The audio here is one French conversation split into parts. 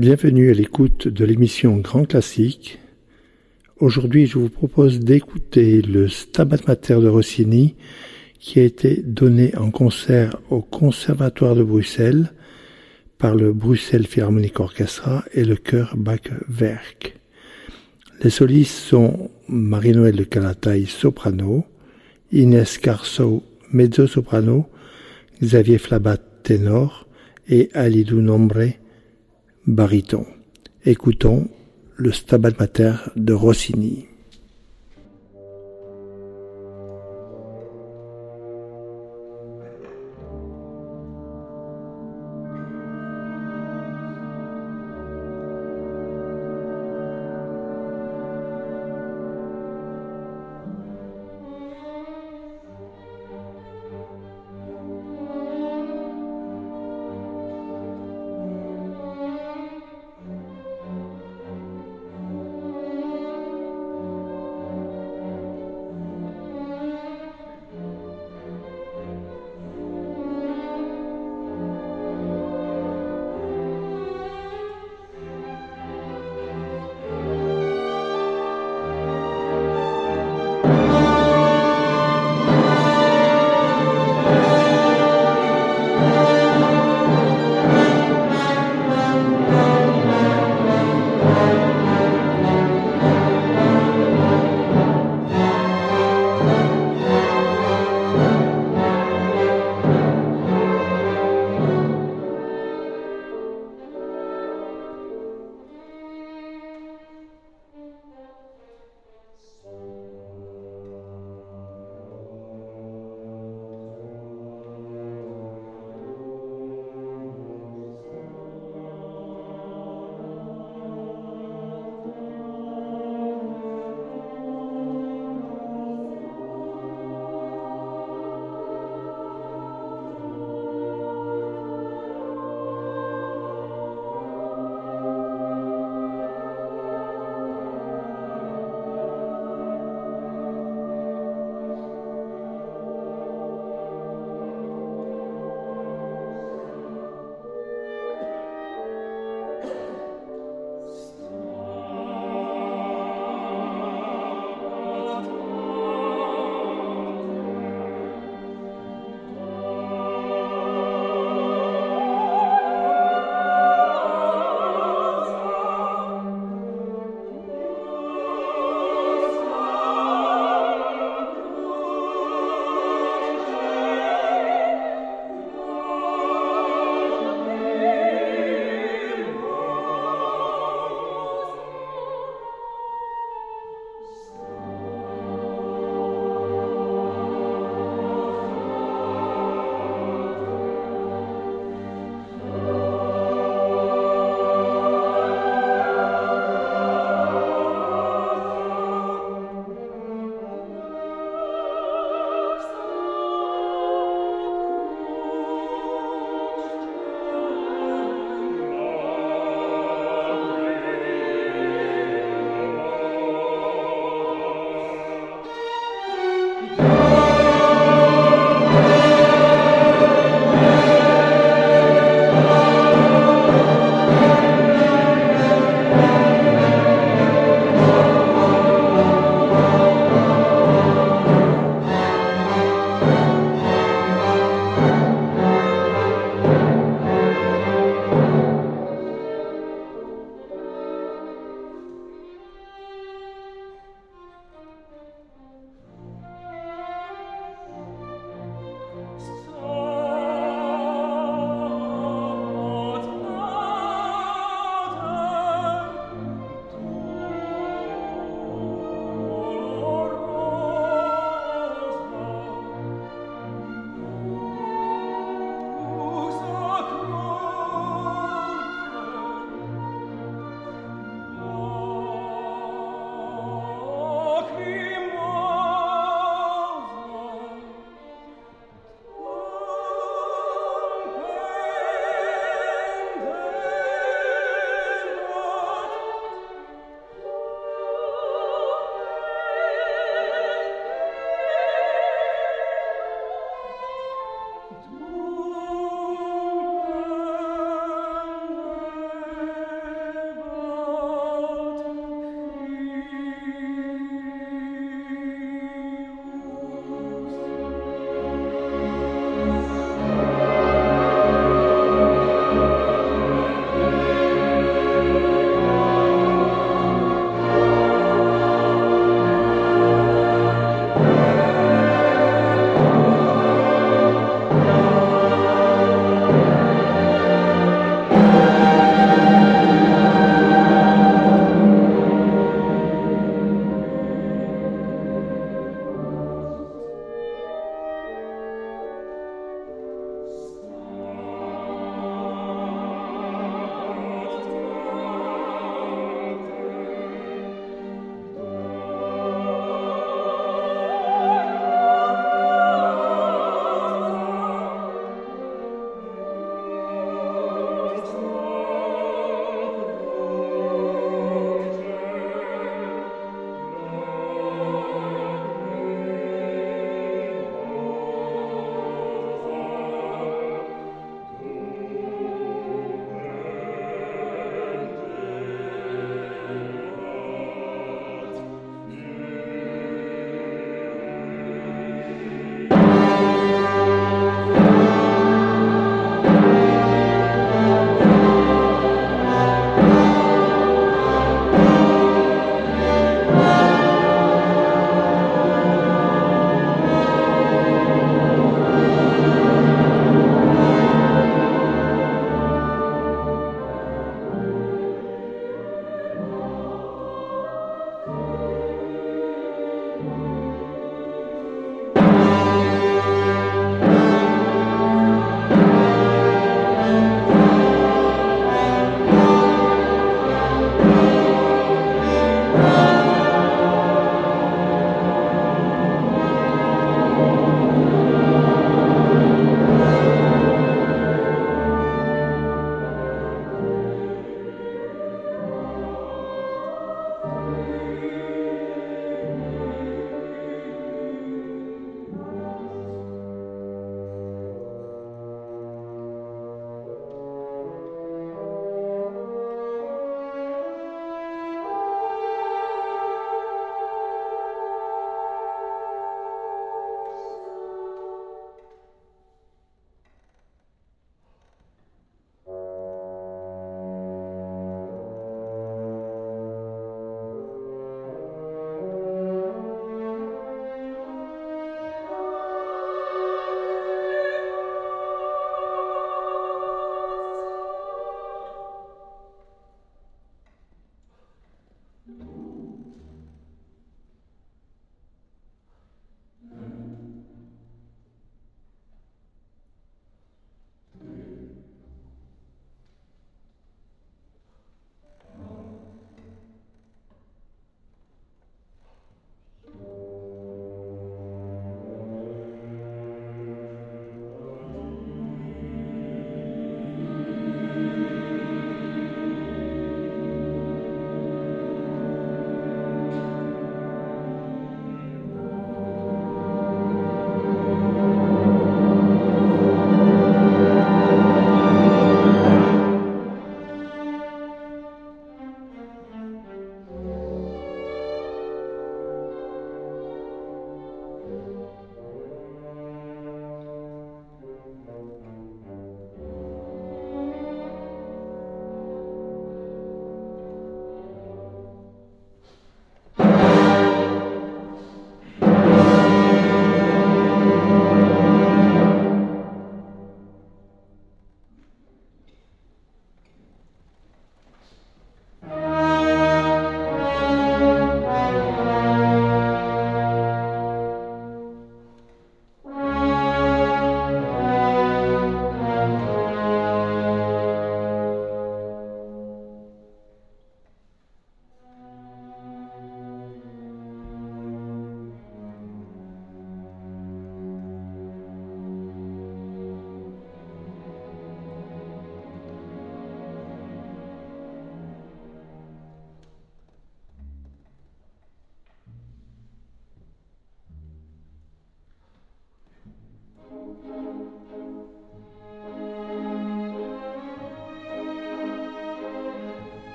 Bienvenue à l'écoute de l'émission Grand Classique. Aujourd'hui, je vous propose d'écouter le Stabat Mater de Rossini qui a été donné en concert au Conservatoire de Bruxelles par le Bruxelles Philharmonic Orchestra et le chœur Bach-Werk. Les solistes sont Marie-Noël de soprano, Inès Carso, mezzo-soprano, Xavier Flabat, ténor et Alidou Nombre, baryton. Écoutons le Stabat Mater de Rossini.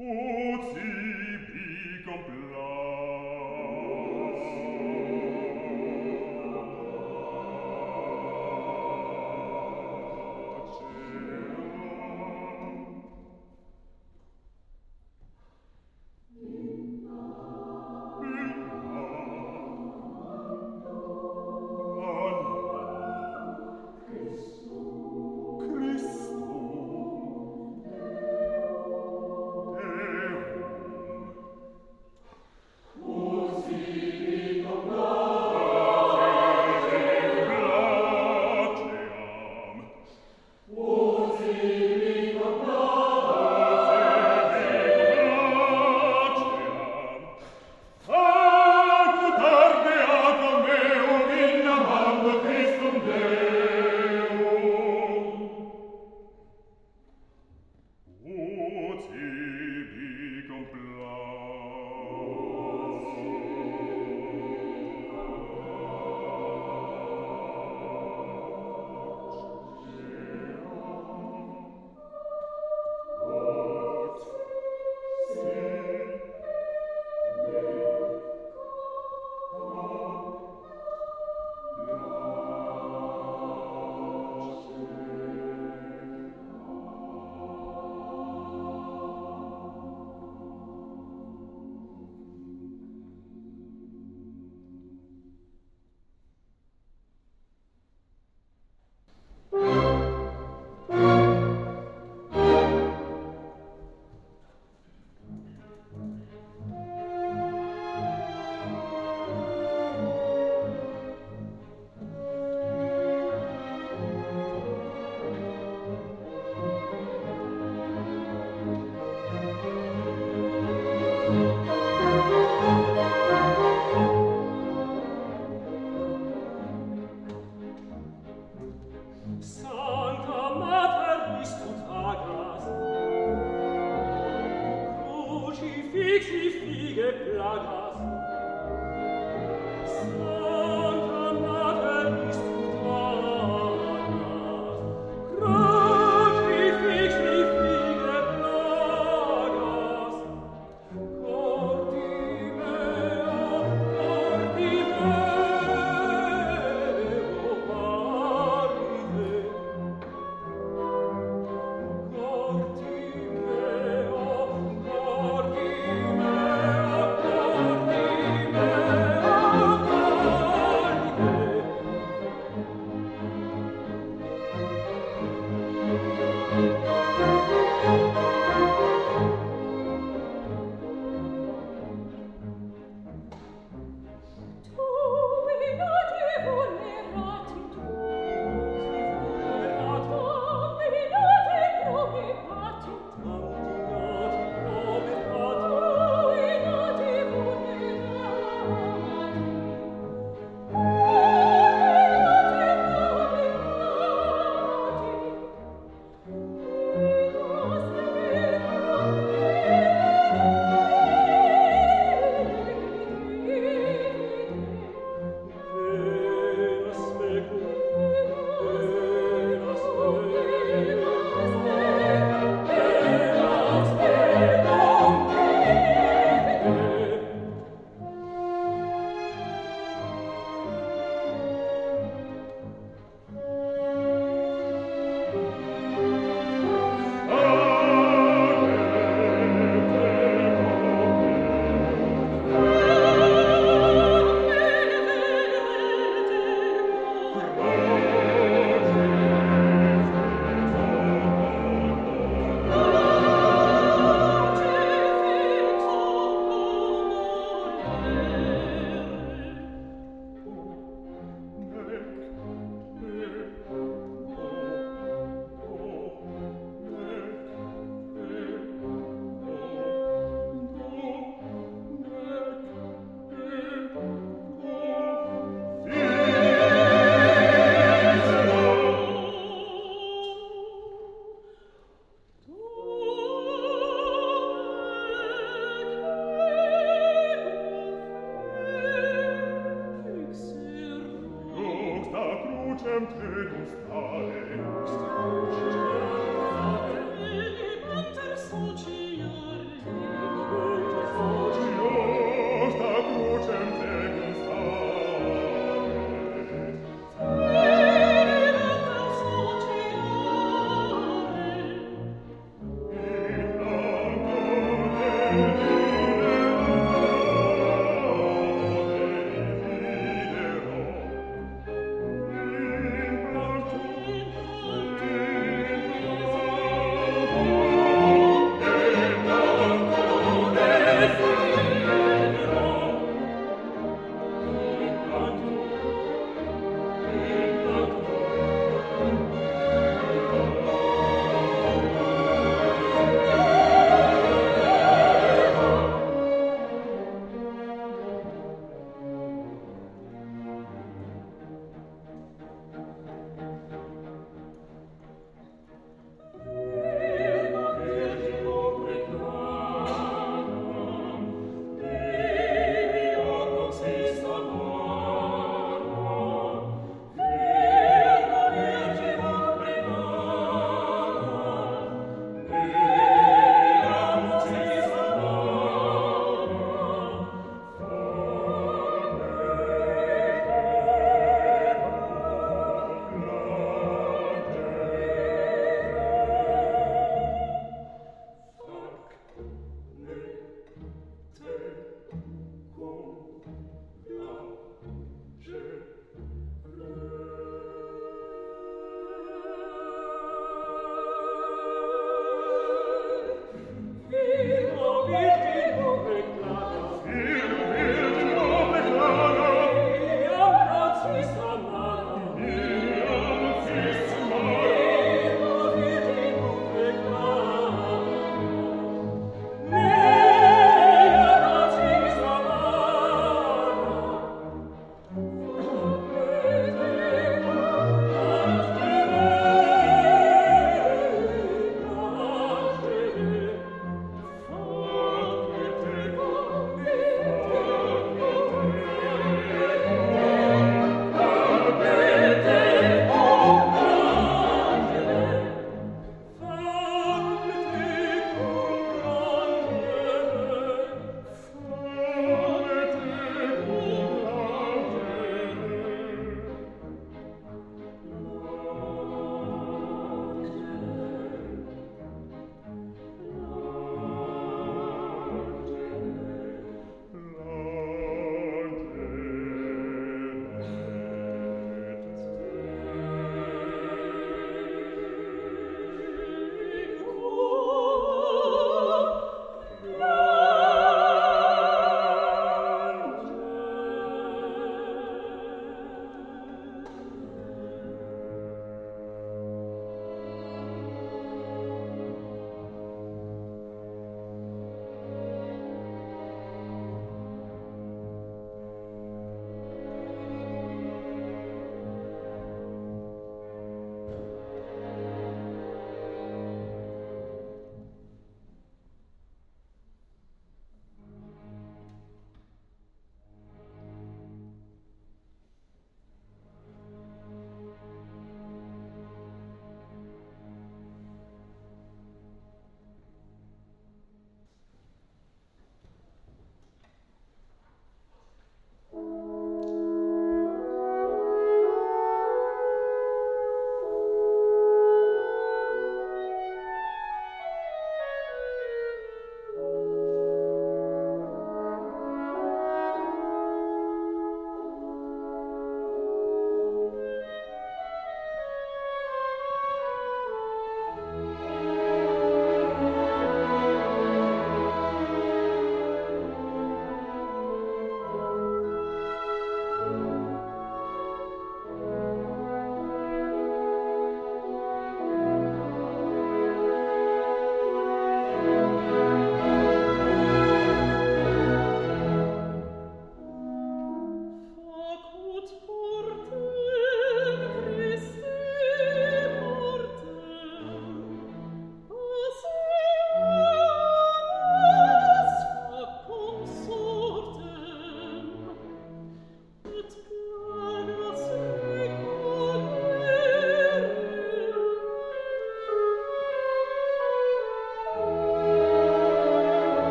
Oh.